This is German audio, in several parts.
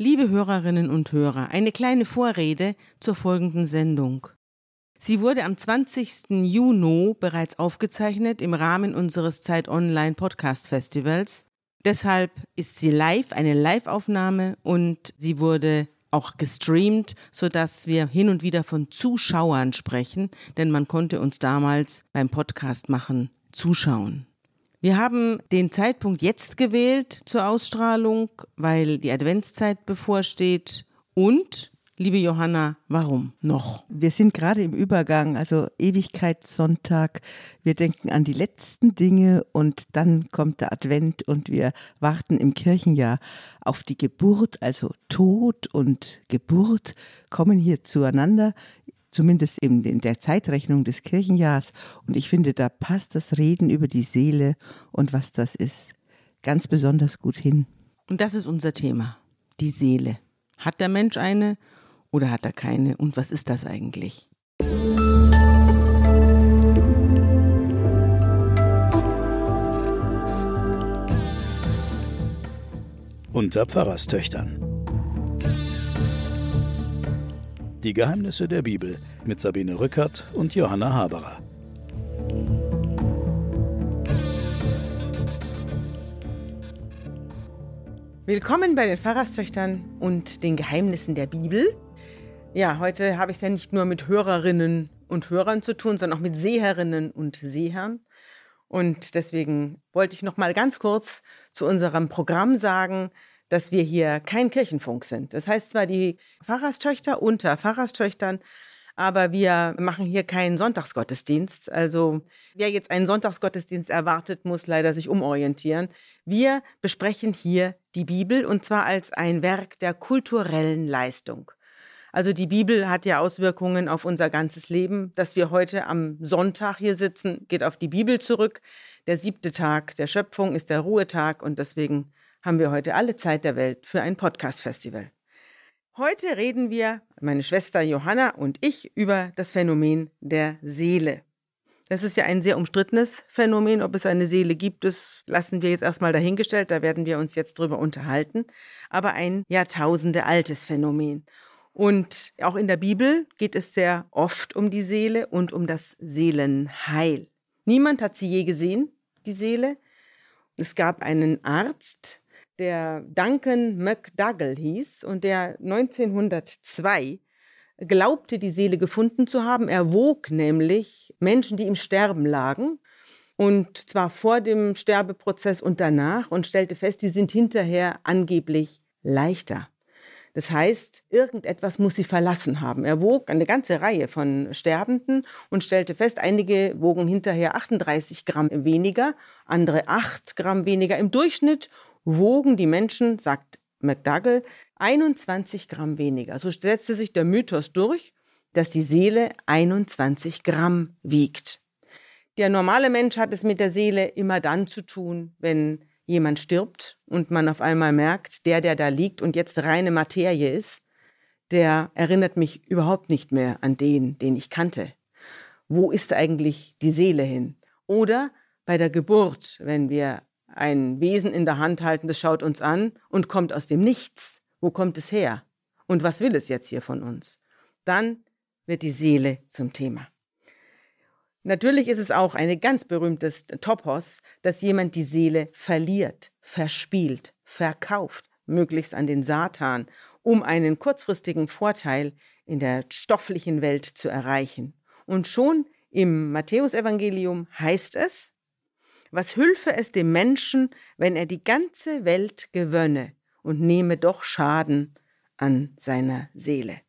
Liebe Hörerinnen und Hörer, eine kleine Vorrede zur folgenden Sendung. Sie wurde am 20. Juni bereits aufgezeichnet im Rahmen unseres Zeit Online Podcast Festivals. Deshalb ist sie live, eine Live-Aufnahme und sie wurde auch gestreamt, sodass wir hin und wieder von Zuschauern sprechen, denn man konnte uns damals beim Podcast machen zuschauen. Wir haben den Zeitpunkt jetzt gewählt zur Ausstrahlung, weil die Adventszeit bevorsteht. Und, liebe Johanna, warum noch? Wir sind gerade im Übergang, also Ewigkeitssonntag. Wir denken an die letzten Dinge und dann kommt der Advent und wir warten im Kirchenjahr auf die Geburt, also Tod und Geburt kommen hier zueinander zumindest in, der Zeitrechnung des Kirchenjahrs. Und ich finde, da passt das Reden über die Seele und was das ist ganz besonders gut hin. Und das ist unser Thema, die Seele. Hat der Mensch eine oder hat er keine? Und was ist das eigentlich? Unter Pfarrerstöchtern. Die Geheimnisse der Bibel mit Sabine Rückert und Johanna Haberer. Willkommen bei den Pfarrerstöchtern und den Geheimnissen der Bibel. Ja, heute habe ich es ja nicht nur mit Hörerinnen und Hörern zu tun, sondern auch mit Seherinnen und Sehern. Und deswegen wollte ich noch mal ganz kurz zu unserem Programm sagen, dass wir hier kein Kirchenfunk sind. Das heißt zwar die Pfarrerstöchter unter Pfarrerstöchtern, aber wir machen hier keinen Sonntagsgottesdienst. Also wer jetzt einen Sonntagsgottesdienst erwartet, muss leider sich umorientieren. Wir besprechen hier die Bibel und zwar als ein Werk der kulturellen Leistung. Also die Bibel hat ja Auswirkungen auf unser ganzes Leben. Dass wir heute am Sonntag hier sitzen, geht auf die Bibel zurück. Der siebte Tag der Schöpfung ist der Ruhetag und deswegen haben wir heute alle Zeit der Welt für ein Podcast-Festival. Heute reden wir, meine Schwester Johanna und ich, über das Phänomen der Seele. Das ist ja ein sehr umstrittenes Phänomen. Ob es eine Seele gibt, das lassen wir jetzt erstmal dahingestellt. Da werden wir uns jetzt drüber unterhalten. Aber ein Jahrtausende altes Phänomen. Und auch in der Bibel geht es sehr oft um die Seele und um das Seelenheil. Niemand hat sie je gesehen, die Seele. Es gab einen Arzt, der Duncan McDougall hieß und der 1902 glaubte, die Seele gefunden zu haben. Er wog nämlich Menschen, die im Sterben lagen, und zwar vor dem Sterbeprozess und danach und stellte fest, die sind hinterher angeblich leichter. Das heißt, irgendetwas muss sie verlassen haben. Er wog eine ganze Reihe von Sterbenden und stellte fest, einige wogen hinterher 38 Gramm weniger, andere 8 Gramm weniger im Durchschnitt wogen die Menschen, sagt McDougall, 21 Gramm weniger. So setzte sich der Mythos durch, dass die Seele 21 Gramm wiegt. Der normale Mensch hat es mit der Seele immer dann zu tun, wenn jemand stirbt und man auf einmal merkt, der, der da liegt und jetzt reine Materie ist, der erinnert mich überhaupt nicht mehr an den, den ich kannte. Wo ist eigentlich die Seele hin? Oder bei der Geburt, wenn wir ein Wesen in der Hand halten, das schaut uns an und kommt aus dem Nichts. Wo kommt es her? Und was will es jetzt hier von uns? Dann wird die Seele zum Thema. Natürlich ist es auch ein ganz berühmtes Topos, dass jemand die Seele verliert, verspielt, verkauft, möglichst an den Satan, um einen kurzfristigen Vorteil in der stofflichen Welt zu erreichen. Und schon im Matthäusevangelium heißt es, was hülfe es dem Menschen, wenn er die ganze Welt gewönne und nehme doch Schaden an seiner Seele?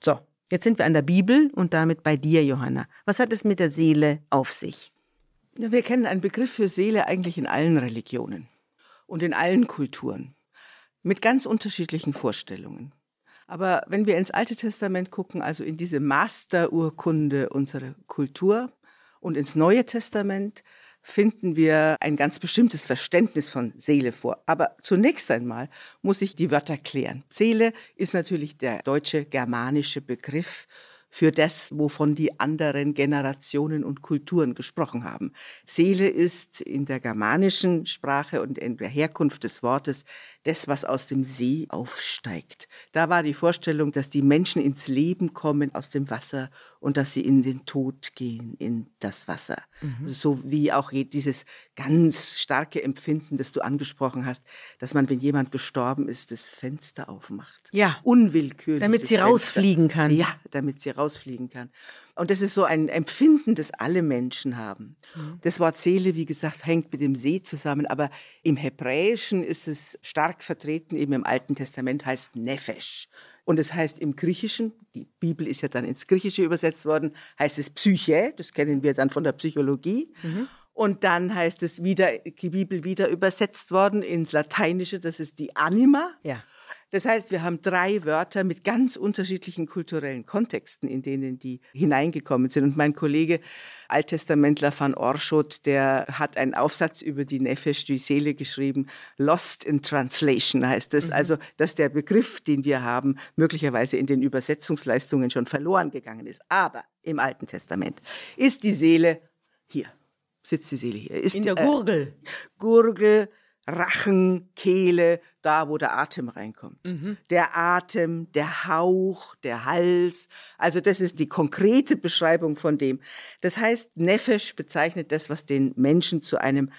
So, jetzt sind wir an der Bibel und damit bei dir, Johanna. Was hat es mit der Seele auf sich? Wir kennen einen Begriff für Seele eigentlich in allen Religionen und in allen Kulturen mit ganz unterschiedlichen Vorstellungen. Aber wenn wir ins Alte Testament gucken, also in diese Masterurkunde unserer Kultur und ins Neue Testament, finden wir ein ganz bestimmtes Verständnis von Seele vor. Aber zunächst einmal muss ich die Wörter klären. Seele ist natürlich der deutsche germanische Begriff für das, wovon die anderen Generationen und Kulturen gesprochen haben. Seele ist in der germanischen Sprache und in der Herkunft des Wortes das, was aus dem See aufsteigt. Da war die Vorstellung, dass die Menschen ins Leben kommen aus dem Wasser und dass sie in den Tod gehen, in das Wasser. Mhm. So wie auch dieses ganz starke Empfinden, das du angesprochen hast, dass man, wenn jemand gestorben ist, das Fenster aufmacht. Ja. Unwillkürlich. Damit sie Fenster. rausfliegen kann. Ja, damit sie rausfliegen kann. Und das ist so ein Empfinden, das alle Menschen haben. Mhm. Das Wort Seele, wie gesagt, hängt mit dem See zusammen, aber im Hebräischen ist es stark vertreten, eben im Alten Testament heißt Nefesh. Und es heißt im Griechischen, die Bibel ist ja dann ins Griechische übersetzt worden, heißt es Psyche, das kennen wir dann von der Psychologie. Mhm. Und dann heißt es wieder, die Bibel wieder übersetzt worden ins Lateinische, das ist die Anima. Ja. Das heißt, wir haben drei Wörter mit ganz unterschiedlichen kulturellen Kontexten, in denen die hineingekommen sind. Und mein Kollege Alttestamentler van Orschot, der hat einen Aufsatz über die Nefesh, die Seele geschrieben. Lost in Translation heißt es. Mhm. Also, dass der Begriff, den wir haben, möglicherweise in den Übersetzungsleistungen schon verloren gegangen ist. Aber im Alten Testament ist die Seele hier. Sitzt die Seele hier. Ist, in der Gurgel. Äh, Gurgel, Rachen, Kehle, da wo der Atem reinkommt. Mhm. Der Atem, der Hauch, der Hals. Also das ist die konkrete Beschreibung von dem. Das heißt, Nefesh bezeichnet das, was den Menschen zu einem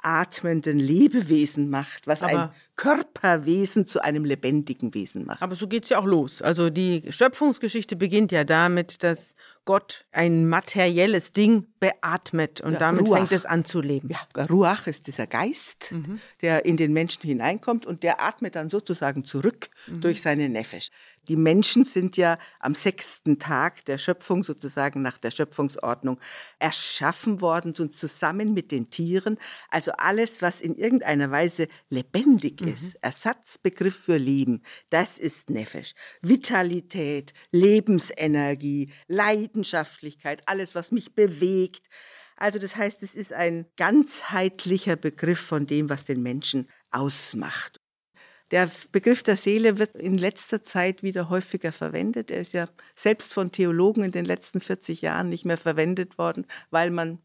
atmenden Lebewesen macht, was Aber ein Körperwesen zu einem lebendigen Wesen macht. Aber so geht es ja auch los. Also die Schöpfungsgeschichte beginnt ja damit, dass Gott ein materielles Ding beatmet und ja, damit Ruach. fängt es an zu leben. Ja, Ruach ist dieser Geist, mhm. der in den Menschen hineinkommt und der atmet dann sozusagen zurück mhm. durch seine Nefesh. Die Menschen sind ja am sechsten Tag der Schöpfung sozusagen nach der Schöpfungsordnung erschaffen worden und zusammen mit den Tieren. Also alles, was in irgendeiner Weise lebendig mhm. ist, Ersatzbegriff für Leben, das ist Nefesh. Vitalität, Lebensenergie, Leidenschaftlichkeit, alles, was mich bewegt. Also das heißt, es ist ein ganzheitlicher Begriff von dem, was den Menschen ausmacht. Der Begriff der Seele wird in letzter Zeit wieder häufiger verwendet. Er ist ja selbst von Theologen in den letzten 40 Jahren nicht mehr verwendet worden, weil man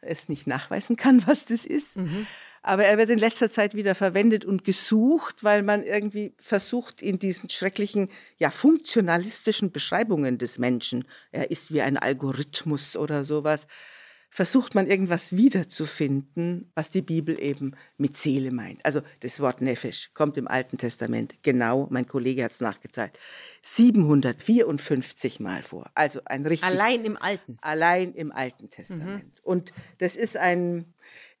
es nicht nachweisen kann, was das ist. Mhm. Aber er wird in letzter Zeit wieder verwendet und gesucht, weil man irgendwie versucht, in diesen schrecklichen, ja, funktionalistischen Beschreibungen des Menschen, er ist wie ein Algorithmus oder sowas, versucht man irgendwas wiederzufinden, was die Bibel eben mit Seele meint. Also das Wort Nefesh kommt im Alten Testament genau, mein Kollege hat es nachgezeigt, 754 Mal vor. Also ein richtig allein im Alten. Allein im Alten Testament. Mhm. Und das ist ein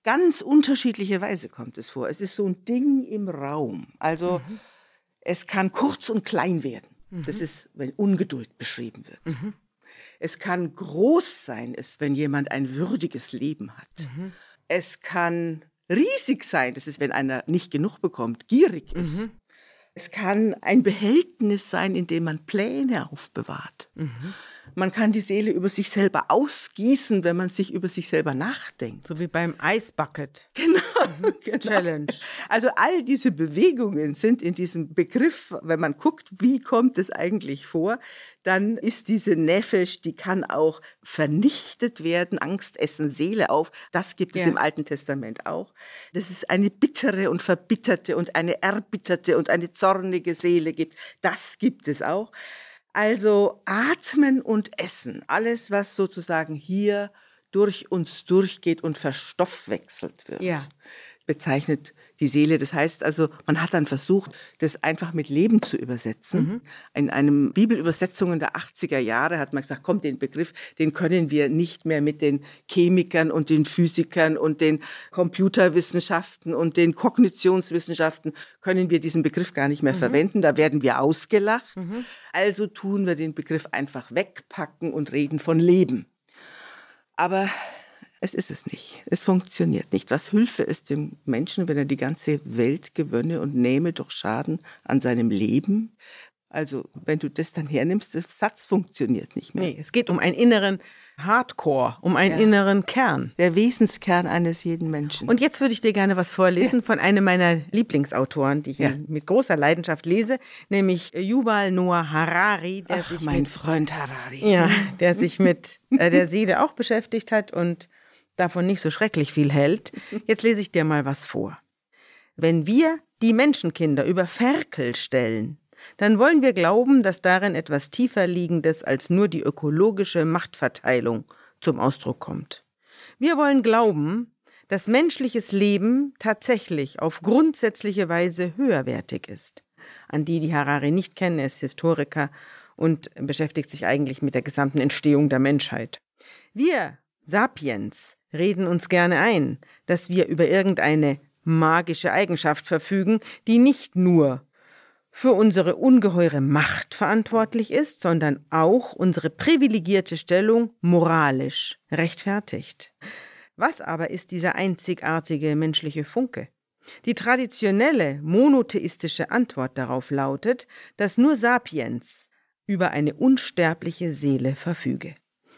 ganz unterschiedliche Weise kommt es vor. Es ist so ein Ding im Raum. Also mhm. es kann kurz und klein werden. Mhm. Das ist, wenn Ungeduld beschrieben wird. Mhm. Es kann groß sein, es, wenn jemand ein würdiges Leben hat. Mhm. Es kann riesig sein, das ist, wenn einer nicht genug bekommt, gierig ist. Mhm. Es kann ein Behältnis sein, in dem man Pläne aufbewahrt. Mhm. Man kann die Seele über sich selber ausgießen, wenn man sich über sich selber nachdenkt. So wie beim Eisbucket. Genau, mhm. genau. Challenge. Also all diese Bewegungen sind in diesem Begriff, wenn man guckt, wie kommt es eigentlich vor, dann ist diese Nefesh, die kann auch vernichtet werden. Angst essen Seele auf. Das gibt es ja. im Alten Testament auch. Das ist eine bittere und verbitterte und eine erbitterte und eine zornige Seele gibt. Das gibt es auch. Also atmen und essen. Alles, was sozusagen hier durch uns durchgeht und verstoffwechselt wird. Ja bezeichnet die Seele. Das heißt also, man hat dann versucht, das einfach mit Leben zu übersetzen. Mhm. In einem Bibelübersetzungen der 80er Jahre hat man gesagt, komm, den Begriff, den können wir nicht mehr mit den Chemikern und den Physikern und den Computerwissenschaften und den Kognitionswissenschaften können wir diesen Begriff gar nicht mehr mhm. verwenden. Da werden wir ausgelacht. Mhm. Also tun wir den Begriff einfach wegpacken und reden von Leben. Aber es ist es nicht. Es funktioniert nicht. Was hülfe es dem Menschen, wenn er die ganze Welt gewönne und nehme doch Schaden an seinem Leben? Also, wenn du das dann hernimmst, der Satz funktioniert nicht mehr. Nee, es geht um einen inneren Hardcore, um einen ja. inneren Kern. Der Wesenskern eines jeden Menschen. Und jetzt würde ich dir gerne was vorlesen ja. von einem meiner Lieblingsautoren, die ich ja. mit großer Leidenschaft lese, nämlich Yuval Noah Harari, der Ach, sich mein mit, Freund Harari. Ja, der sich mit äh, der Seele auch beschäftigt hat und davon nicht so schrecklich viel hält. Jetzt lese ich dir mal was vor. Wenn wir die Menschenkinder über Ferkel stellen, dann wollen wir glauben, dass darin etwas tiefer liegendes als nur die ökologische Machtverteilung zum Ausdruck kommt. Wir wollen glauben, dass menschliches Leben tatsächlich auf grundsätzliche Weise höherwertig ist. An die, die Harari nicht kennen, er ist Historiker und beschäftigt sich eigentlich mit der gesamten Entstehung der Menschheit. Wir, Sapiens, reden uns gerne ein, dass wir über irgendeine magische Eigenschaft verfügen, die nicht nur für unsere ungeheure Macht verantwortlich ist, sondern auch unsere privilegierte Stellung moralisch rechtfertigt. Was aber ist dieser einzigartige menschliche Funke? Die traditionelle monotheistische Antwort darauf lautet, dass nur Sapiens über eine unsterbliche Seele verfüge.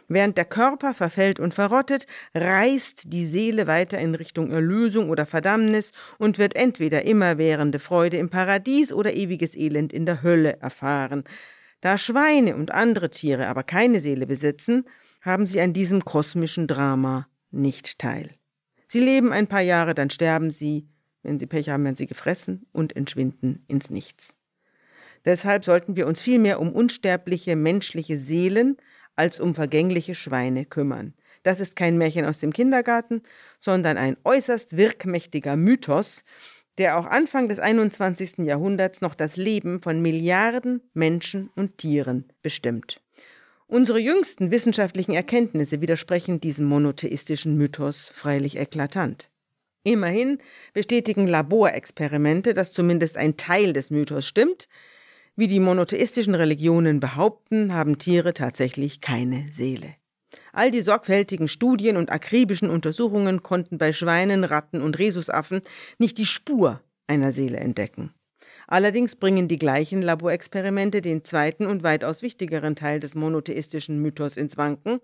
Während der Körper verfällt und verrottet, reist die Seele weiter in Richtung Erlösung oder Verdammnis und wird entweder immerwährende Freude im Paradies oder ewiges Elend in der Hölle erfahren. Da Schweine und andere Tiere aber keine Seele besitzen, haben sie an diesem kosmischen Drama nicht teil. Sie leben ein paar Jahre, dann sterben sie, wenn sie Pech haben, werden sie gefressen und entschwinden ins Nichts. Deshalb sollten wir uns vielmehr um unsterbliche menschliche Seelen als um vergängliche Schweine kümmern. Das ist kein Märchen aus dem Kindergarten, sondern ein äußerst wirkmächtiger Mythos, der auch Anfang des 21. Jahrhunderts noch das Leben von Milliarden Menschen und Tieren bestimmt. Unsere jüngsten wissenschaftlichen Erkenntnisse widersprechen diesem monotheistischen Mythos freilich eklatant. Immerhin bestätigen Laborexperimente, dass zumindest ein Teil des Mythos stimmt, wie die monotheistischen Religionen behaupten, haben Tiere tatsächlich keine Seele. All die sorgfältigen Studien und akribischen Untersuchungen konnten bei Schweinen, Ratten und Rhesusaffen nicht die Spur einer Seele entdecken. Allerdings bringen die gleichen Laborexperimente den zweiten und weitaus wichtigeren Teil des monotheistischen Mythos ins Wanken,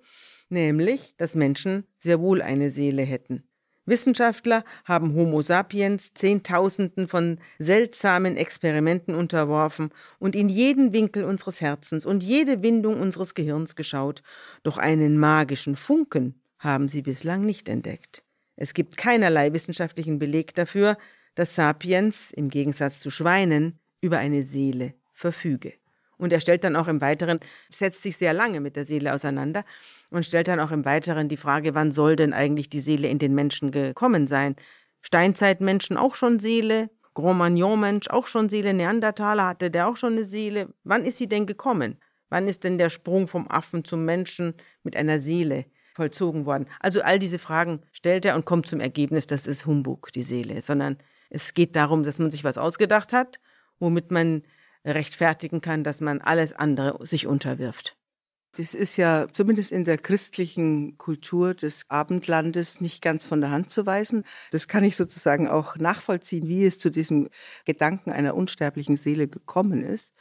nämlich, dass Menschen sehr wohl eine Seele hätten. Wissenschaftler haben Homo sapiens Zehntausenden von seltsamen Experimenten unterworfen und in jeden Winkel unseres Herzens und jede Windung unseres Gehirns geschaut, doch einen magischen Funken haben sie bislang nicht entdeckt. Es gibt keinerlei wissenschaftlichen Beleg dafür, dass Sapiens im Gegensatz zu Schweinen über eine Seele verfüge. Und er stellt dann auch im Weiteren, setzt sich sehr lange mit der Seele auseinander und stellt dann auch im Weiteren die Frage, wann soll denn eigentlich die Seele in den Menschen gekommen sein? Steinzeitmenschen auch schon Seele, Cro-Magnon-Mensch auch schon Seele, Neandertaler hatte der auch schon eine Seele. Wann ist sie denn gekommen? Wann ist denn der Sprung vom Affen zum Menschen mit einer Seele vollzogen worden? Also all diese Fragen stellt er und kommt zum Ergebnis, das ist Humbug, die Seele, sondern es geht darum, dass man sich was ausgedacht hat, womit man rechtfertigen kann, dass man alles andere sich unterwirft. Das ist ja zumindest in der christlichen Kultur des Abendlandes nicht ganz von der Hand zu weisen. Das kann ich sozusagen auch nachvollziehen, wie es zu diesem Gedanken einer unsterblichen Seele gekommen ist.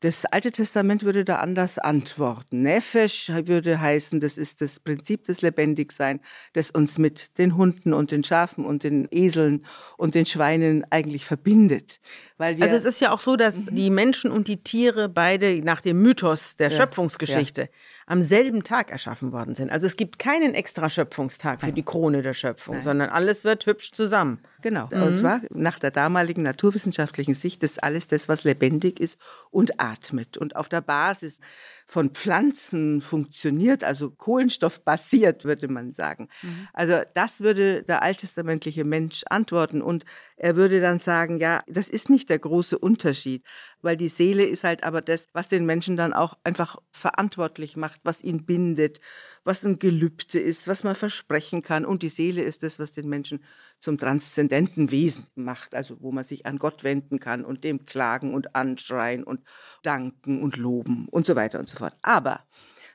Das Alte Testament würde da anders antworten. Nefesh würde heißen, das ist das Prinzip des Lebendigsein, das uns mit den Hunden und den Schafen und den Eseln und den Schweinen eigentlich verbindet. also es ist ja auch so, dass mhm. die Menschen und die Tiere beide nach dem Mythos der ja, Schöpfungsgeschichte ja am selben Tag erschaffen worden sind. Also es gibt keinen extra Schöpfungstag für die Krone der Schöpfung, Nein. sondern alles wird hübsch zusammen. Genau. Mhm. Und zwar nach der damaligen naturwissenschaftlichen Sicht ist alles das, was lebendig ist und atmet. Und auf der Basis von Pflanzen funktioniert, also kohlenstoffbasiert, würde man sagen. Mhm. Also das würde der alttestamentliche Mensch antworten und er würde dann sagen, ja, das ist nicht der große Unterschied, weil die Seele ist halt aber das, was den Menschen dann auch einfach verantwortlich macht, was ihn bindet, was ein Gelübde ist, was man versprechen kann. Und die Seele ist das, was den Menschen zum transzendenten Wesen macht, also wo man sich an Gott wenden kann und dem klagen und anschreien und danken und loben und so weiter und so fort. Aber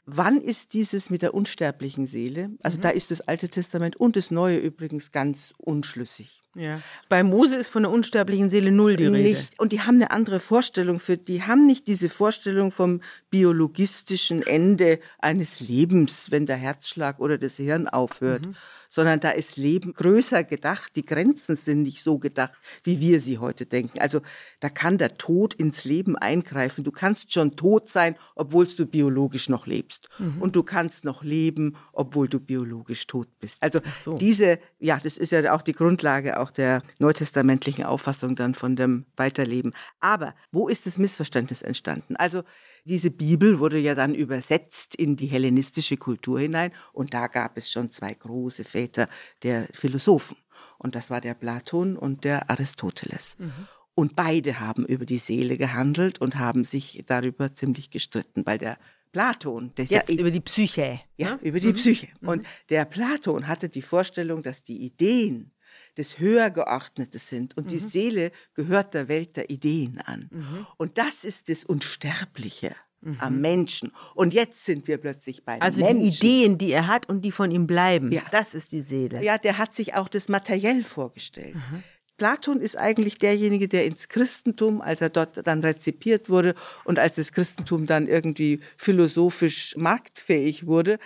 Wann ist dieses mit der unsterblichen Seele? Also mhm. da ist das Alte Testament und das Neue übrigens ganz unschlüssig. Ja. Bei Mose ist von der unsterblichen Seele null die Rede. Nicht. Und die haben eine andere Vorstellung für, die haben nicht diese Vorstellung vom biologistischen Ende eines Lebens, wenn der Herzschlag oder das Hirn aufhört, mhm. sondern da ist Leben größer gedacht. Die Grenzen sind nicht so gedacht, wie wir sie heute denken. Also da kann der Tod ins Leben eingreifen. Du kannst schon tot sein, obwohl du biologisch noch lebst. Stirbst. Mhm. Und du kannst noch leben, obwohl du biologisch tot bist. Also so. diese, ja, das ist ja auch die Grundlage auch der neutestamentlichen Auffassung dann von dem Weiterleben. Aber wo ist das Missverständnis entstanden? Also diese Bibel wurde ja dann übersetzt in die hellenistische Kultur hinein und da gab es schon zwei große Väter der Philosophen. Und das war der Platon und der Aristoteles. Mhm. Und beide haben über die Seele gehandelt und haben sich darüber ziemlich gestritten, weil der Platon, der jetzt ja, über die Psyche, ja, ne? über die mhm. Psyche. Mhm. Und der Platon hatte die Vorstellung, dass die Ideen das Höhergeordnete sind und mhm. die Seele gehört der Welt der Ideen an. Mhm. Und das ist das Unsterbliche mhm. am Menschen. Und jetzt sind wir plötzlich bei also Menschen. Also die Ideen, die er hat und die von ihm bleiben, ja. das ist die Seele. Ja, der hat sich auch das materiell vorgestellt. Mhm. Platon ist eigentlich derjenige, der ins Christentum, als er dort dann rezipiert wurde und als das Christentum dann irgendwie philosophisch marktfähig wurde,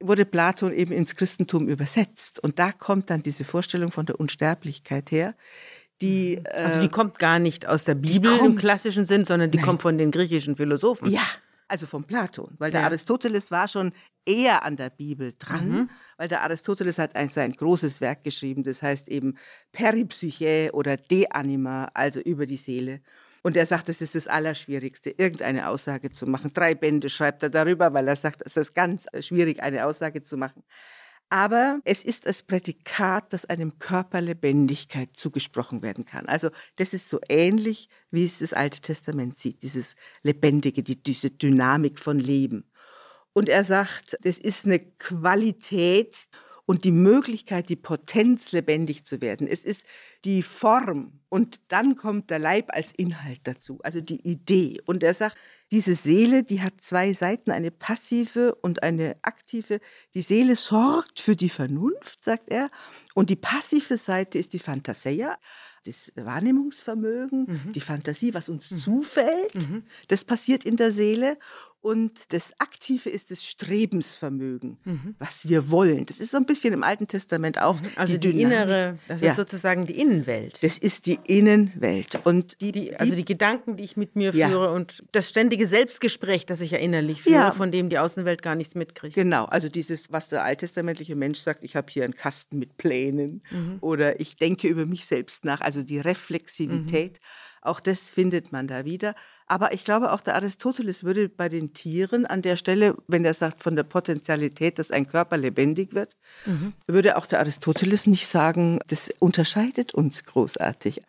wurde Platon eben ins Christentum übersetzt. Und da kommt dann diese Vorstellung von der Unsterblichkeit her. Die, also die äh, kommt gar nicht aus der Bibel kommt, im klassischen Sinn, sondern die nein. kommt von den griechischen Philosophen. Ja, also von Platon, weil der Aristoteles war schon eher an der Bibel dran, mhm. weil der Aristoteles hat ein, sein großes Werk geschrieben, das heißt eben Peripsyche oder De Anima, also über die Seele. Und er sagt, es ist das Allerschwierigste, irgendeine Aussage zu machen. Drei Bände schreibt er darüber, weil er sagt, es ist ganz schwierig, eine Aussage zu machen. Aber es ist das Prädikat, das einem Körper Lebendigkeit zugesprochen werden kann. Also das ist so ähnlich, wie es das Alte Testament sieht, dieses Lebendige, die, diese Dynamik von Leben. Und er sagt, es ist eine Qualität und die Möglichkeit, die Potenz lebendig zu werden. Es ist die Form und dann kommt der Leib als Inhalt dazu, also die Idee. Und er sagt, diese Seele, die hat zwei Seiten, eine passive und eine aktive. Die Seele sorgt für die Vernunft, sagt er, und die passive Seite ist die Fantasia, das Wahrnehmungsvermögen, mhm. die Fantasie, was uns mhm. zufällt. Mhm. Das passiert in der Seele. Und das Aktive ist das Strebensvermögen, mhm. was wir wollen. Das ist so ein bisschen im Alten Testament auch. Mhm. Also die, die innere, das ist ja. sozusagen die Innenwelt. Das ist die Innenwelt. Und die, die also die Gedanken, die ich mit mir ja. führe und das ständige Selbstgespräch, das ich ja innerlich führe, ja. von dem die Außenwelt gar nichts mitkriegt. Genau, also dieses, was der alttestamentliche Mensch sagt, ich habe hier einen Kasten mit Plänen mhm. oder ich denke über mich selbst nach, also die Reflexivität. Mhm. Auch das findet man da wieder. Aber ich glaube, auch der Aristoteles würde bei den Tieren an der Stelle, wenn er sagt von der Potentialität, dass ein Körper lebendig wird, mhm. würde auch der Aristoteles nicht sagen, das unterscheidet uns großartig.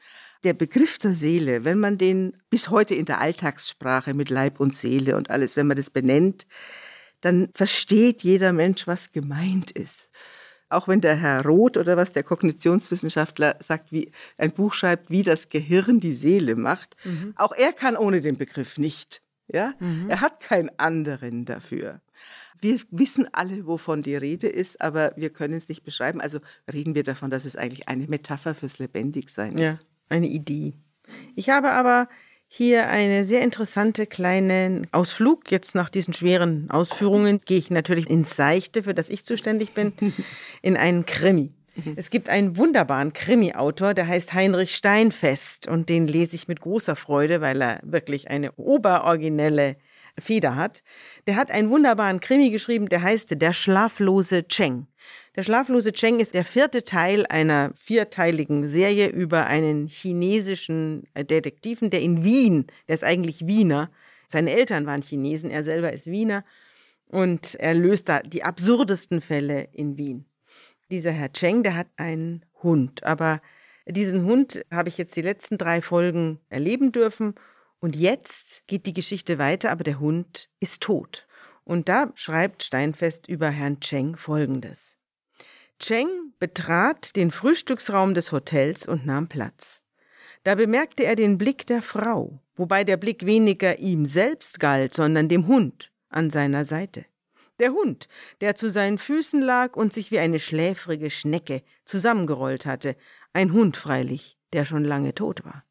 Der Begriff der Seele, wenn man den bis heute in der Alltagssprache mit Leib und Seele und alles, wenn man das benennt, dann versteht jeder Mensch, was gemeint ist auch wenn der Herr Roth oder was der Kognitionswissenschaftler sagt, wie ein Buch schreibt, wie das Gehirn die Seele macht, mhm. auch er kann ohne den Begriff nicht. Ja, mhm. er hat keinen anderen dafür. Wir wissen alle, wovon die Rede ist, aber wir können es nicht beschreiben. Also reden wir davon, dass es eigentlich eine Metapher fürs Lebendigsein ist. Ja, eine Idee. Ich habe aber hier eine sehr interessante kleine Ausflug. Jetzt nach diesen schweren Ausführungen gehe ich natürlich ins Seichte, für das ich zuständig bin, in einen Krimi. Es gibt einen wunderbaren Krimi-Autor, der heißt Heinrich Steinfest und den lese ich mit großer Freude, weil er wirklich eine oberoriginelle Feder hat. Der hat einen wunderbaren Krimi geschrieben, der heißt Der schlaflose Cheng. Der schlaflose Cheng ist der vierte Teil einer vierteiligen Serie über einen chinesischen äh, Detektiven, der in Wien, der ist eigentlich Wiener, seine Eltern waren Chinesen, er selber ist Wiener und er löst da die absurdesten Fälle in Wien. Dieser Herr Cheng, der hat einen Hund, aber diesen Hund habe ich jetzt die letzten drei Folgen erleben dürfen und jetzt geht die Geschichte weiter, aber der Hund ist tot. Und da schreibt Steinfest über Herrn Cheng Folgendes. Cheng betrat den Frühstücksraum des Hotels und nahm Platz. Da bemerkte er den Blick der Frau, wobei der Blick weniger ihm selbst galt, sondern dem Hund an seiner Seite. Der Hund, der zu seinen Füßen lag und sich wie eine schläfrige Schnecke zusammengerollt hatte, ein Hund freilich, der schon lange tot war.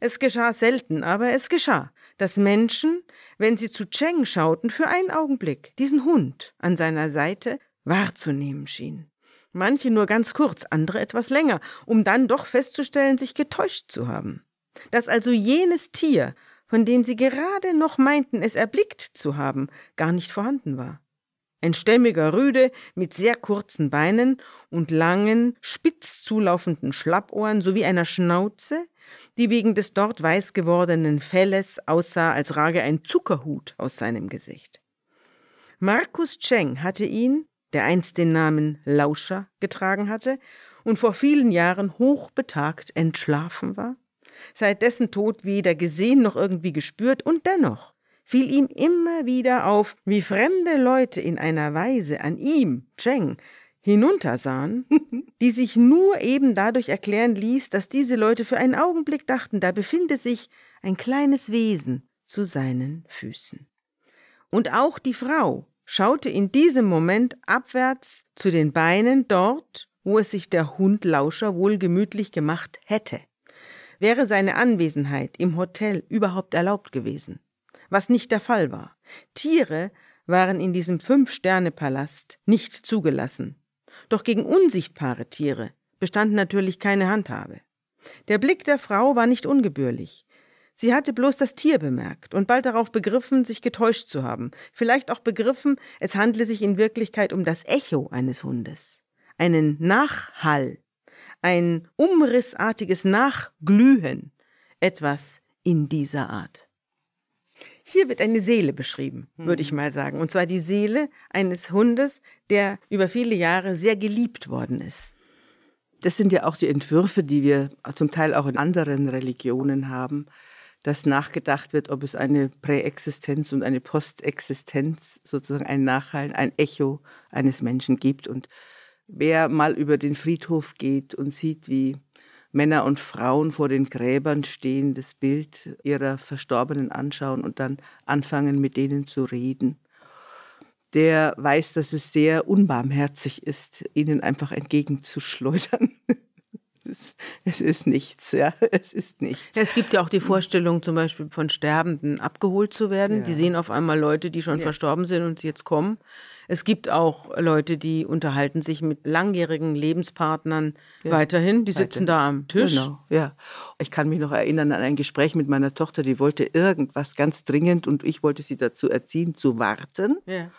Es geschah selten, aber es geschah, dass Menschen, wenn sie zu Cheng schauten, für einen Augenblick diesen Hund an seiner Seite wahrzunehmen schienen manche nur ganz kurz, andere etwas länger, um dann doch festzustellen, sich getäuscht zu haben. Dass also jenes Tier, von dem sie gerade noch meinten, es erblickt zu haben, gar nicht vorhanden war. Ein stämmiger Rüde mit sehr kurzen Beinen und langen, spitz zulaufenden Schlappohren sowie einer Schnauze, die wegen des dort weiß gewordenen Felles aussah, als rage ein Zuckerhut aus seinem Gesicht. Markus Cheng hatte ihn, der einst den Namen Lauscher getragen hatte und vor vielen Jahren hochbetagt entschlafen war, seit dessen Tod weder gesehen noch irgendwie gespürt, und dennoch fiel ihm immer wieder auf, wie fremde Leute in einer Weise an ihm, Cheng, hinuntersahen, die sich nur eben dadurch erklären ließ, dass diese Leute für einen Augenblick dachten, da befinde sich ein kleines Wesen zu seinen Füßen. Und auch die Frau schaute in diesem Moment abwärts zu den Beinen dort, wo es sich der Hund Lauscher wohl gemütlich gemacht hätte. Wäre seine Anwesenheit im Hotel überhaupt erlaubt gewesen? Was nicht der Fall war. Tiere waren in diesem Fünf-Sterne-Palast nicht zugelassen. Doch gegen unsichtbare Tiere bestand natürlich keine Handhabe. Der Blick der Frau war nicht ungebührlich. Sie hatte bloß das Tier bemerkt und bald darauf begriffen, sich getäuscht zu haben, vielleicht auch begriffen, es handle sich in Wirklichkeit um das Echo eines Hundes, einen Nachhall, ein umrissartiges Nachglühen, etwas in dieser Art. Hier wird eine Seele beschrieben, würde ich mhm. mal sagen. Und zwar die Seele eines Hundes, der über viele Jahre sehr geliebt worden ist. Das sind ja auch die Entwürfe, die wir zum Teil auch in anderen Religionen haben, dass nachgedacht wird, ob es eine Präexistenz und eine Postexistenz, sozusagen ein Nachhallen, ein Echo eines Menschen gibt. Und wer mal über den Friedhof geht und sieht, wie Männer und Frauen vor den Gräbern stehen, das Bild ihrer Verstorbenen anschauen und dann anfangen, mit denen zu reden. Der weiß, dass es sehr unbarmherzig ist, ihnen einfach entgegenzuschleudern. Es, es, ist nichts, ja, es ist nichts. Es gibt ja auch die Vorstellung, zum Beispiel von Sterbenden abgeholt zu werden. Ja. Die sehen auf einmal Leute, die schon ja. verstorben sind und jetzt kommen. Es gibt auch Leute, die unterhalten sich mit langjährigen Lebenspartnern ja. weiterhin. Die sitzen da am Tisch. Genau, ja. Ich kann mich noch erinnern an ein Gespräch mit meiner Tochter, die wollte irgendwas ganz dringend und ich wollte sie dazu erziehen, zu warten. Ja.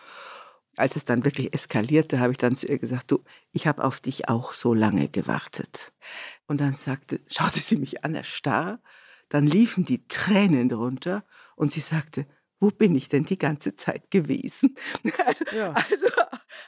Als es dann wirklich eskalierte, habe ich dann zu ihr gesagt, du, ich habe auf dich auch so lange gewartet. Und dann sagte, schaute sie mich an, erstarr, dann liefen die Tränen runter und sie sagte, wo bin ich denn die ganze Zeit gewesen? Also, ja. also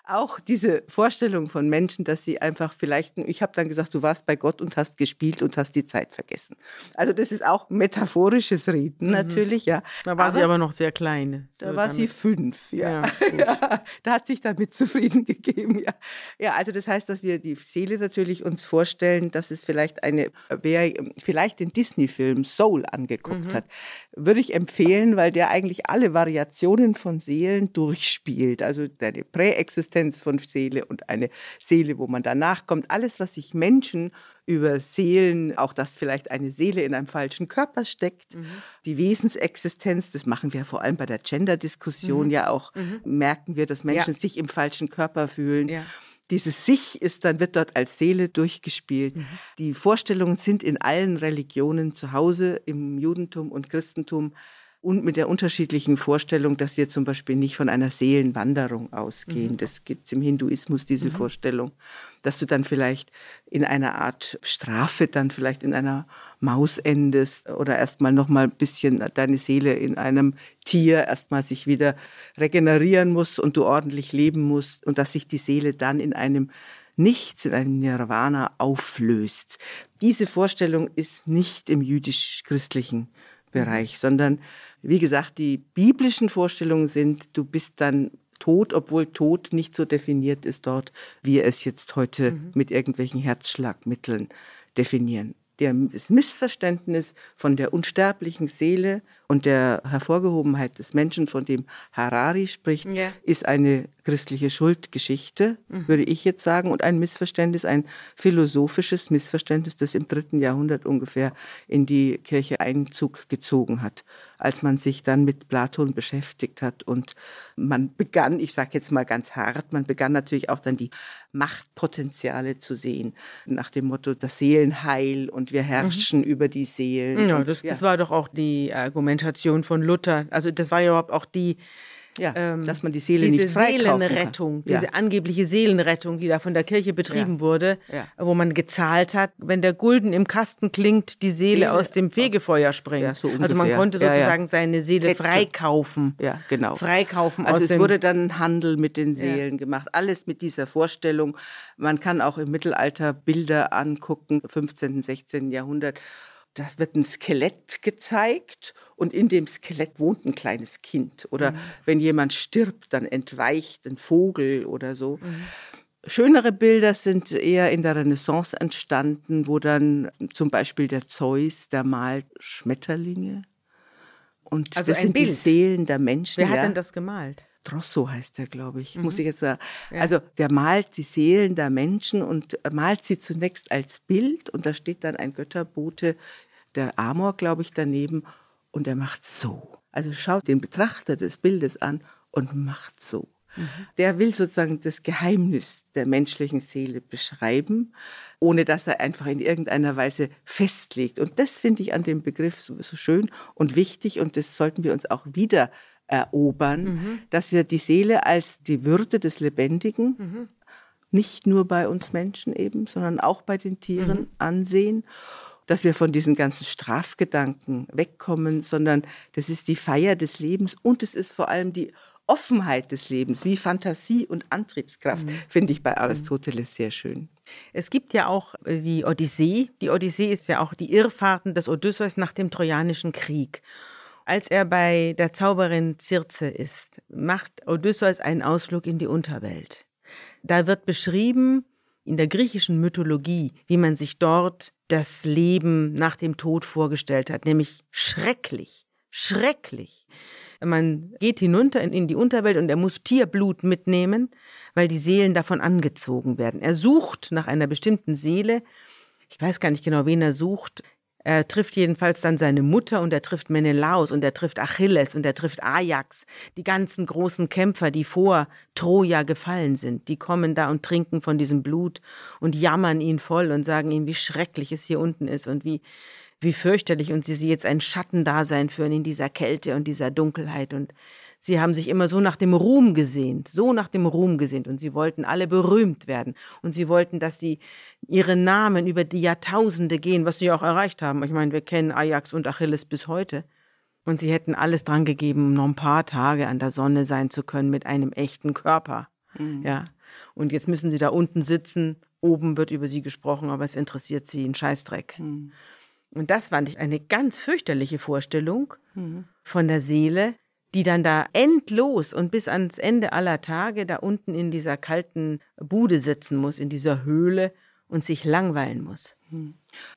auch diese Vorstellung von Menschen, dass sie einfach vielleicht, ich habe dann gesagt, du warst bei Gott und hast gespielt und hast die Zeit vergessen. Also das ist auch metaphorisches Reden mhm. natürlich, ja. Da war aber, sie aber noch sehr klein. So da war damit. sie fünf, ja. Ja, ja. Da hat sich damit zufrieden gegeben, ja. Ja, also das heißt, dass wir die Seele natürlich uns vorstellen, dass es vielleicht eine, wer vielleicht den Disney-Film Soul angeguckt mhm. hat, würde ich empfehlen, weil der eigentlich alle Variationen von Seelen durchspielt. Also deine Präexistenz von Seele und eine Seele, wo man danach kommt. Alles, was sich Menschen über Seelen, auch dass vielleicht eine Seele in einem falschen Körper steckt, mhm. die Wesensexistenz, das machen wir vor allem bei der Gender-Diskussion mhm. ja auch, mhm. merken wir, dass Menschen ja. sich im falschen Körper fühlen. Ja dieses Sich ist dann, wird dort als Seele durchgespielt. Mhm. Die Vorstellungen sind in allen Religionen zu Hause, im Judentum und Christentum und mit der unterschiedlichen Vorstellung, dass wir zum Beispiel nicht von einer Seelenwanderung ausgehen. Mhm. Das gibt es im Hinduismus, diese mhm. Vorstellung, dass du dann vielleicht in einer Art Strafe dann vielleicht in einer Maus endest oder erstmal noch mal ein bisschen deine Seele in einem Tier erstmal sich wieder regenerieren muss und du ordentlich leben musst und dass sich die Seele dann in einem Nichts, in einem Nirvana auflöst. Diese Vorstellung ist nicht im jüdisch-christlichen Bereich, mhm. sondern wie gesagt, die biblischen Vorstellungen sind, du bist dann tot, obwohl Tod nicht so definiert ist dort, wie wir es jetzt heute mhm. mit irgendwelchen Herzschlagmitteln definieren das Missverständnis von der unsterblichen Seele und der Hervorgehobenheit des Menschen, von dem Harari spricht, ja. ist eine christliche Schuldgeschichte, mhm. würde ich jetzt sagen, und ein Missverständnis, ein philosophisches Missverständnis, das im dritten Jahrhundert ungefähr in die Kirche Einzug gezogen hat, als man sich dann mit Platon beschäftigt hat und man begann, ich sage jetzt mal ganz hart, man begann natürlich auch dann die Machtpotenziale zu sehen, nach dem Motto das Seelenheil und wir herrschen mhm. über die Seelen. Ja, das, ja. das war doch auch die Argumentation von Luther. Also das war ja überhaupt auch die Ja, ähm, dass man die Seele diese nicht. Seelenrettung, Ja. diese angebliche Seelenrettung, die da von der Kirche betrieben Ja. wurde, wo man gezahlt hat, wenn der Gulden im Kasten klingt, die Seele, Seele aus dem Fegefeuer springt. So also man konnte sozusagen seine Seele Hetze. freikaufen. Ja, genau. Freikaufen Also es wurde dann Handel mit den Seelen gemacht. Alles mit dieser Vorstellung. Man kann auch im Mittelalter Bilder angucken, 15., 16. Jahrhundert. Das wird ein Skelett gezeigt und in dem Skelett wohnt ein kleines Kind. Oder wenn jemand stirbt, dann entweicht ein Vogel oder so. Schönere Bilder sind eher in der Renaissance entstanden, wo dann zum Beispiel der Zeus, der malt Schmetterlinge. Und Also das sind die Bild. Seelen der Menschen. Wer hat ja. denn das gemalt? Drosso heißt der, glaube ich. Mhm. Muss ich jetzt sagen. Also der malt die Seelen der Menschen und malt sie zunächst als Bild und da steht dann ein Götterbote, der Amor, glaube ich, daneben und er macht so. Also schaut den Betrachter des Bildes an und macht so. Mhm. Der will sozusagen das Geheimnis der menschlichen Seele beschreiben, ohne dass er einfach in irgendeiner Weise festlegt. Und das finde ich an dem Begriff so, so schön und wichtig und das sollten wir uns auch wieder erobern, dass wir die Seele als die Würde des Lebendigen, nicht nur bei uns Menschen eben, sondern auch bei den Tieren ansehen, dass wir von diesen ganzen Strafgedanken wegkommen, sondern das ist die Feier des Lebens und es ist vor allem die Offenheit des Lebens, wie Fantasie und Antriebskraft, finde ich bei Aristoteles sehr schön. Es gibt ja auch äh, die Odyssee. Die Odyssee ist ja auch die Irrfahrten des Odysseus nach dem Trojanischen Krieg. Als er bei der Zauberin Circe ist, macht Odysseus einen Ausflug in die Unterwelt. Da wird beschrieben in der griechischen Mythologie, wie man sich dort das Leben nach dem Tod vorgestellt hat, nämlich schrecklich, schrecklich. Man geht hinunter in, die Unterwelt und er muss Tierblut mitnehmen, weil die Seelen davon angezogen werden. Er sucht nach einer bestimmten Seele. Ich weiß gar nicht genau, wen er sucht. Er trifft jedenfalls dann seine Mutter und er trifft Menelaus und er trifft Achilles und er trifft Ajax, die ganzen großen Kämpfer, die vor Troja gefallen sind. Die kommen da und trinken von diesem Blut und jammern ihn voll und sagen ihm, wie schrecklich es hier unten ist und wie, wie fürchterlich und sie sie jetzt ein Schattendasein führen in dieser Kälte und dieser Dunkelheit und Sie haben sich immer so nach dem Ruhm gesehnt, so nach dem Ruhm gesehnt und sie wollten alle berühmt werden und sie wollten, dass sie ihre Namen über die Jahrtausende gehen, was sie auch erreicht haben. Ich meine, wir kennen Ajax und Achilles bis heute. Und sie hätten alles dran gegeben, um noch ein paar Tage an der Sonne sein zu können mit einem echten Körper. Ja. Und jetzt müssen sie da unten sitzen. Oben wird über sie gesprochen, aber es interessiert sie einen Scheißdreck. Und das fand ich eine ganz fürchterliche Vorstellung von der Seele, die dann da endlos und bis ans Ende aller Tage da unten in dieser kalten Bude sitzen muss, in dieser Höhle und sich langweilen muss.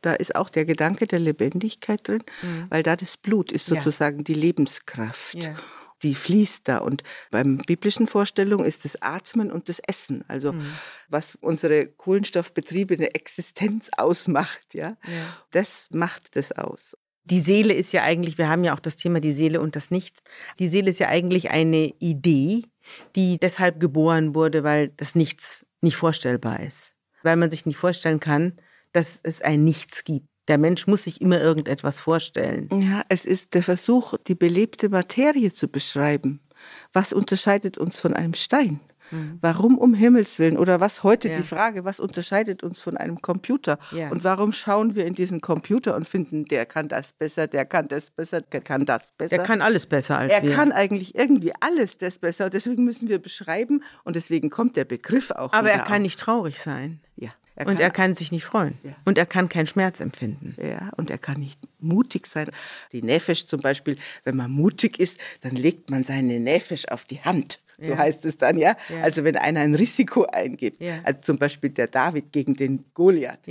Da ist auch der Gedanke der Lebendigkeit drin, weil da das Blut ist Ja. sozusagen die Lebenskraft. Ja. Die fließt da. Und beim biblischen Vorstellung ist das Atmen und das Essen, also was unsere kohlenstoffbetriebene Existenz ausmacht, ja, das macht das aus. Die Seele ist ja eigentlich, wir haben ja auch das Thema die Seele und das Nichts. Die Seele ist ja eigentlich eine Idee, die deshalb geboren wurde, weil das Nichts nicht vorstellbar ist. Weil man sich nicht vorstellen kann, dass es ein Nichts gibt. Der Mensch muss sich immer irgendetwas vorstellen. Ja, es ist der Versuch, die belebte Materie zu beschreiben. Was unterscheidet uns von einem Stein? Warum um Himmels Willen? Oder was heute Mhm. Ja. die Frage, was unterscheidet uns von einem Computer? Ja. Und warum schauen wir in diesen Computer und finden, der kann das besser, der kann das besser, der kann das besser? Der kann alles besser als er wir. kann eigentlich irgendwie alles das besser. Und deswegen müssen wir beschreiben und deswegen kommt der Begriff auch Aber er kann auf. nicht traurig sein. Ja, und er kann sich nicht freuen. Ja. Und er kann keinen Schmerz empfinden. Ja, und er kann nicht mutig sein. Die Nefesh zum Beispiel, wenn man mutig ist, dann legt man seine Nefesh auf die Hand. So Ja. heißt es dann, ja? Ja. Also wenn einer ein Risiko eingibt. Ja. Also zum Beispiel der David gegen den Goliath.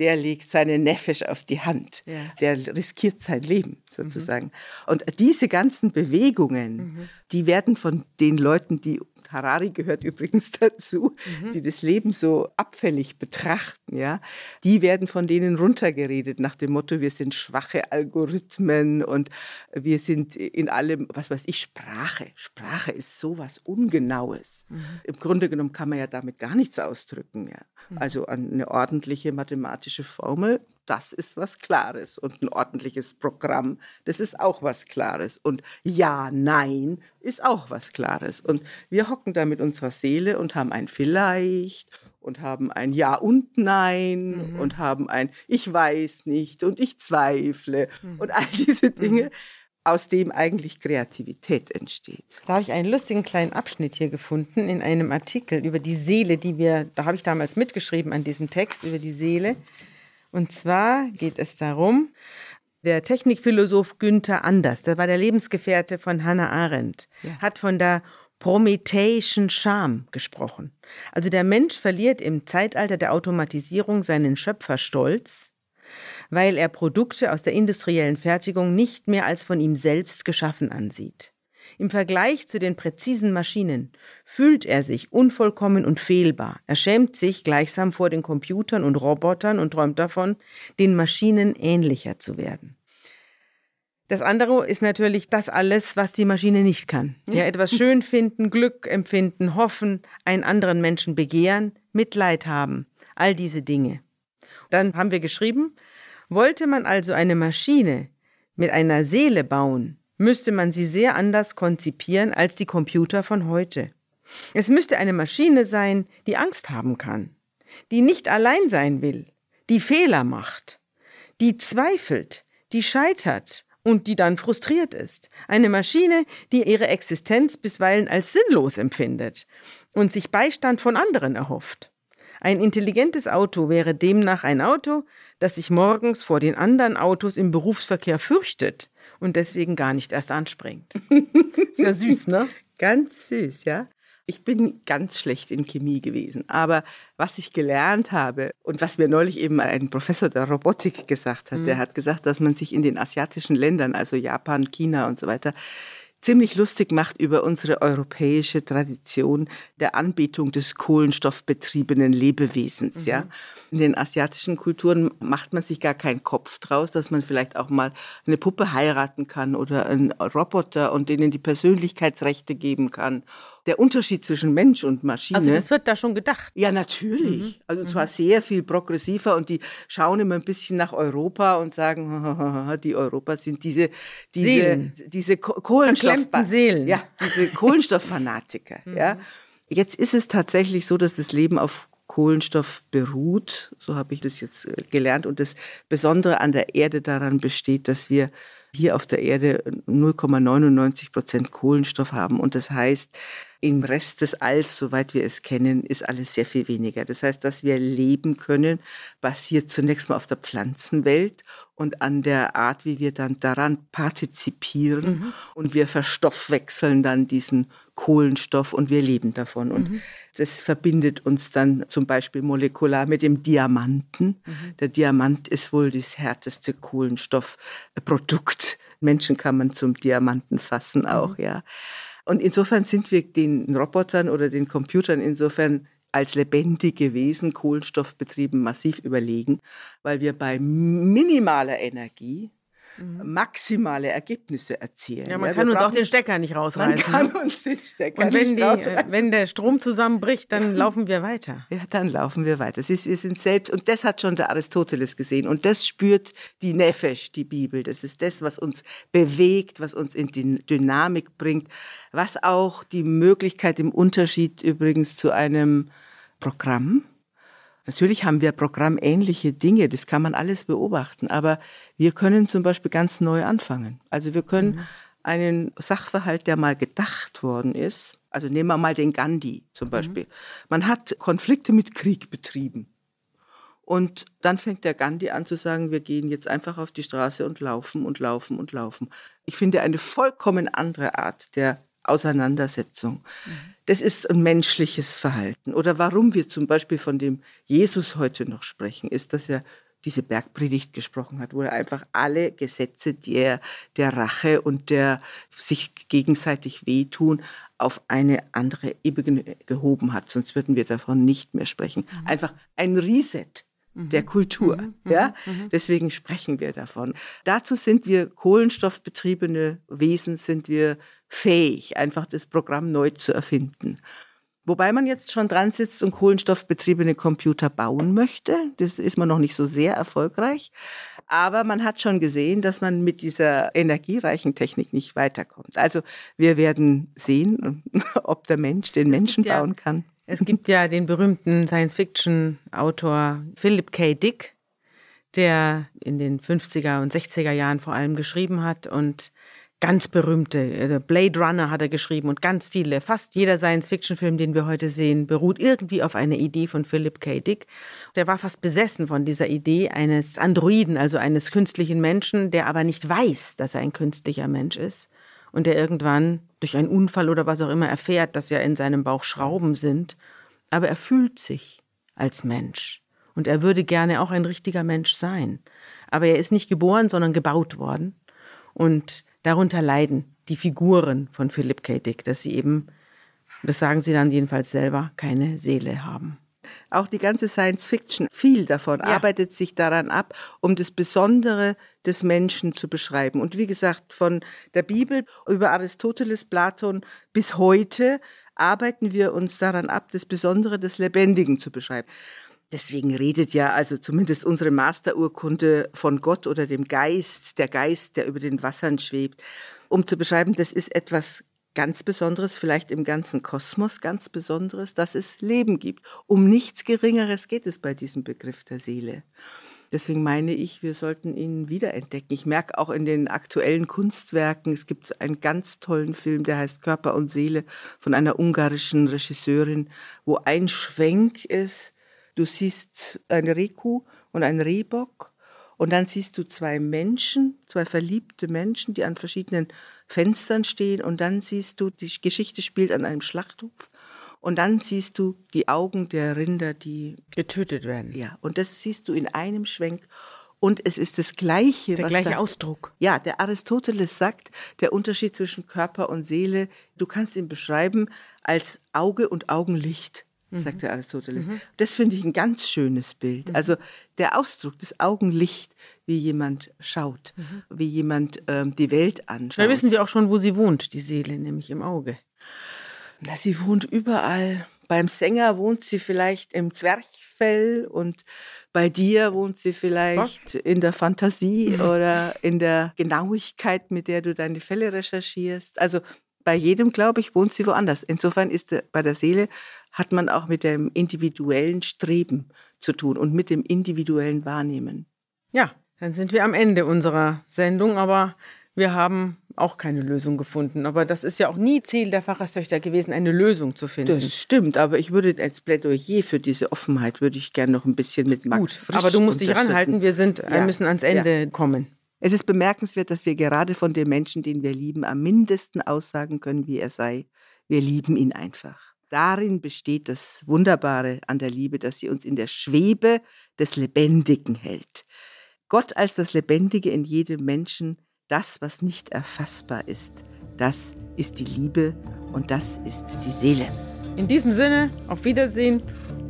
Der legt seine Nefesh auf die Hand. Mhm. Der riskiert sein Leben sozusagen. Und diese ganzen Bewegungen, Mhm. die werden von den Leuten, die Harari gehört übrigens dazu, Mhm. die das Leben so abfällig betrachten, ja, die werden von denen runtergeredet nach dem Motto, wir sind schwache Algorithmen und wir sind in allem, was weiß ich, Sprache. Sprache ist sowas Ungenaues. Mhm. Im Grunde genommen kann man ja damit gar nichts ausdrücken, ja. Also eine ordentliche mathematische Formel das ist was Klares. Und ein ordentliches Programm, das ist auch was Klares. Und ja, nein ist auch was Klares. Und wir hocken da mit unserer Seele und haben ein Vielleicht und haben ein Ja und Nein mhm. und haben ein Ich weiß nicht und ich zweifle mhm. und all diese Dinge. Mhm aus dem eigentlich Kreativität entsteht. Da habe ich einen lustigen kleinen Abschnitt hier gefunden in einem Artikel über die Seele, die wir, da habe ich damals mitgeschrieben an diesem Text über die Seele. Und zwar geht es darum, der Technikphilosoph Günther Anders, der war der Lebensgefährte von Hannah Arendt, ja. hat von der prometheischen Scham gesprochen. Also der Mensch verliert im Zeitalter der Automatisierung seinen Schöpferstolz weil er Produkte aus der industriellen Fertigung nicht mehr als von ihm selbst geschaffen ansieht. Im Vergleich zu den präzisen Maschinen fühlt er sich unvollkommen und fehlbar. Er schämt sich gleichsam vor den Computern und Robotern und träumt davon, den Maschinen ähnlicher zu werden. Das andere ist natürlich das alles, was die Maschine nicht kann. Ja, etwas schön finden, Glück empfinden, hoffen, einen anderen Menschen begehren, Mitleid haben, all diese Dinge. Dann haben wir geschrieben, wollte man also eine Maschine mit einer Seele bauen, müsste man sie sehr anders konzipieren als die Computer von heute. Es müsste eine Maschine sein, die Angst haben kann, die nicht allein sein will, die Fehler macht, die zweifelt, die scheitert und die dann frustriert ist. Eine Maschine, die ihre Existenz bisweilen als sinnlos empfindet und sich Beistand von anderen erhofft. Ein intelligentes Auto wäre demnach ein Auto, das sich morgens vor den anderen Autos im Berufsverkehr fürchtet und deswegen gar nicht erst anspringt. Sehr süß, ne? Ganz süß, ja. Ich bin ganz schlecht in Chemie gewesen, aber was ich gelernt habe und was mir neulich eben ein Professor der Robotik gesagt hat, mhm. der hat gesagt, dass man sich in den asiatischen Ländern, also Japan, China und so weiter, ziemlich lustig macht über unsere europäische Tradition der Anbetung des kohlenstoffbetriebenen Lebewesens, mhm. ja. In den asiatischen Kulturen macht man sich gar keinen Kopf draus, dass man vielleicht auch mal eine Puppe heiraten kann oder einen Roboter und denen die Persönlichkeitsrechte geben kann der Unterschied zwischen Mensch und Maschine. Also das wird da schon gedacht. Ja, natürlich. Mhm. Also zwar mhm. sehr viel progressiver und die schauen immer ein bisschen nach Europa und sagen, die Europa sind diese diese Seelen. diese Kohlenstoff Seelen. Ja, diese Kohlenstofffanatiker, mhm. ja. Jetzt ist es tatsächlich so, dass das Leben auf Kohlenstoff beruht, so habe ich das jetzt äh, gelernt und das Besondere an der Erde daran besteht, dass wir hier auf der Erde 0,99 Prozent Kohlenstoff haben. Und das heißt, im Rest des Alls, soweit wir es kennen, ist alles sehr viel weniger. Das heißt, dass wir leben können, basiert zunächst mal auf der Pflanzenwelt und an der Art, wie wir dann daran partizipieren. Mhm. Und wir verstoffwechseln dann diesen Kohlenstoff und wir leben davon. Und mhm. das verbindet uns dann zum Beispiel molekular mit dem Diamanten. Mhm. Der Diamant ist wohl das härteste Kohlenstoffprodukt. Menschen kann man zum Diamanten fassen auch, mhm. ja. Und insofern sind wir den Robotern oder den Computern insofern als lebendige Wesen kohlenstoffbetrieben massiv überlegen, weil wir bei minimaler Energie mhm. maximale Ergebnisse erzielen. Ja, man ja, kann uns auch den Stecker nicht rausreißen. Man kann uns den Stecker Und wenn, nicht die, wenn der Strom zusammenbricht, dann laufen wir weiter. Ja, dann laufen wir weiter. Ist, wir sind selbst, und das hat schon der Aristoteles gesehen. Und das spürt die Nefesh, die Bibel. Das ist das, was uns bewegt, was uns in die Dynamik bringt, was auch die Möglichkeit im Unterschied übrigens zu einem Programm, Natürlich haben wir programmähnliche Dinge, das kann man alles beobachten, aber wir können zum Beispiel ganz neu anfangen. Also wir können mhm. einen Sachverhalt, der mal gedacht worden ist, also nehmen wir mal den Gandhi zum mhm. Beispiel. Mhm. Man hat Konflikte mit Krieg betrieben. Und dann fängt der Gandhi an zu sagen, wir gehen jetzt einfach auf die Straße und laufen und laufen und laufen. Ich finde eine vollkommen andere Art der Auseinandersetzung. Mhm. Das ist ein menschliches Verhalten. Oder warum wir zum Beispiel von dem Jesus heute noch sprechen, ist, dass er diese Bergpredigt gesprochen hat, wo er einfach alle Gesetze der, der Rache und der sich gegenseitig wehtun auf eine andere Ebene gehoben hat. Sonst würden wir davon nicht mehr sprechen. Mhm. Einfach ein Reset der mhm. Kultur. Mhm. Ja, mhm. deswegen sprechen wir davon. Dazu sind wir kohlenstoffbetriebene Wesen, sind wir fähig, einfach das Programm neu zu erfinden. Wobei man jetzt schon dran sitzt und kohlenstoffbetriebene Computer bauen möchte. Das ist man noch nicht so sehr erfolgreich. Aber man hat schon gesehen, dass man mit dieser energiereichen Technik nicht weiterkommt. Also wir werden sehen, ob der Mensch den es Menschen ja, bauen kann. Es gibt ja den berühmten Science-Fiction-Autor Philip K. Dick, der in den 50er und 60er Jahren vor allem geschrieben hat und ganz berühmte. Äh, Blade Runner hat er geschrieben und ganz viele. Fast jeder Science-Fiction-Film, den wir heute sehen, beruht irgendwie auf einer Idee von Philip K. Dick. Der war fast besessen von dieser Idee eines Androiden, also eines künstlichen Menschen, der aber nicht weiß, dass er ein künstlicher Mensch ist und der irgendwann durch einen Unfall oder was auch immer erfährt, dass ja in seinem Bauch Schrauben sind. Aber er fühlt sich als Mensch und er würde gerne auch ein richtiger Mensch sein. Aber er ist nicht geboren, sondern gebaut worden. Und Darunter leiden die Figuren von Philip K. Dick, dass sie eben, das sagen sie dann jedenfalls selber, keine Seele haben. Auch die ganze Science Fiction, viel davon ja. arbeitet sich daran ab, um das Besondere des Menschen zu beschreiben. Und wie gesagt, von der Bibel über Aristoteles, Platon bis heute arbeiten wir uns daran ab, das Besondere des Lebendigen zu beschreiben. Deswegen redet ja also zumindest unsere Masterurkunde von Gott oder dem Geist, der Geist, der über den Wassern schwebt, um zu beschreiben, das ist etwas ganz Besonderes, vielleicht im ganzen Kosmos ganz Besonderes, dass es Leben gibt. Um nichts Geringeres geht es bei diesem Begriff der Seele. Deswegen meine ich, wir sollten ihn wiederentdecken. Ich merke auch in den aktuellen Kunstwerken, es gibt einen ganz tollen Film, der heißt Körper und Seele von einer ungarischen Regisseurin, wo ein Schwenk ist Du siehst ein Rehkuh und einen Rehbock und dann siehst du zwei Menschen, zwei verliebte Menschen, die an verschiedenen Fenstern stehen und dann siehst du, die Geschichte spielt an einem Schlachthof und dann siehst du die Augen der Rinder, die getötet werden. Ja, und das siehst du in einem Schwenk und es ist das Gleiche. Der gleiche da, Ausdruck. Ja, der Aristoteles sagt, der Unterschied zwischen Körper und Seele, du kannst ihn beschreiben als Auge und Augenlicht mhm. sagte Aristoteles. Mhm. Das finde ich ein ganz schönes Bild. Mhm. Also der Ausdruck, das Augenlicht, wie jemand schaut, mhm. wie jemand ähm, die Welt anschaut. Da wissen Sie auch schon, wo sie wohnt, die Seele, nämlich im Auge. Na, sie wohnt überall. Beim Sänger wohnt sie vielleicht im Zwerchfell und bei dir wohnt sie vielleicht Was? in der Fantasie oder in der Genauigkeit, mit der du deine Fälle recherchierst. Also bei jedem, glaube ich, wohnt sie woanders. Insofern ist bei der Seele hat man auch mit dem individuellen Streben zu tun und mit dem individuellen Wahrnehmen. Ja, dann sind wir am Ende unserer Sendung, aber wir haben auch keine Lösung gefunden. Aber das ist ja auch nie Ziel der Pfarrerstöchter gewesen, eine Lösung zu finden. Das stimmt, aber ich würde als Plädoyer für diese Offenheit würde ich gerne noch ein bisschen mit Max Gut, Frisch aber du musst dich ranhalten, wir sind, ja, müssen ans Ende ja. kommen. Es ist bemerkenswert, dass wir gerade von dem Menschen, den wir lieben, am mindesten aussagen können, wie er sei. Wir lieben ihn einfach. Darin besteht das Wunderbare an der Liebe, dass sie uns in der Schwebe des Lebendigen hält. Gott als das Lebendige in jedem Menschen, das, was nicht erfassbar ist, das ist die Liebe und das ist die Seele. In diesem Sinne, auf Wiedersehen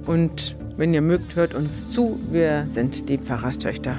und wenn ihr mögt, hört uns zu. Wir sind die Pfarrerstöchter.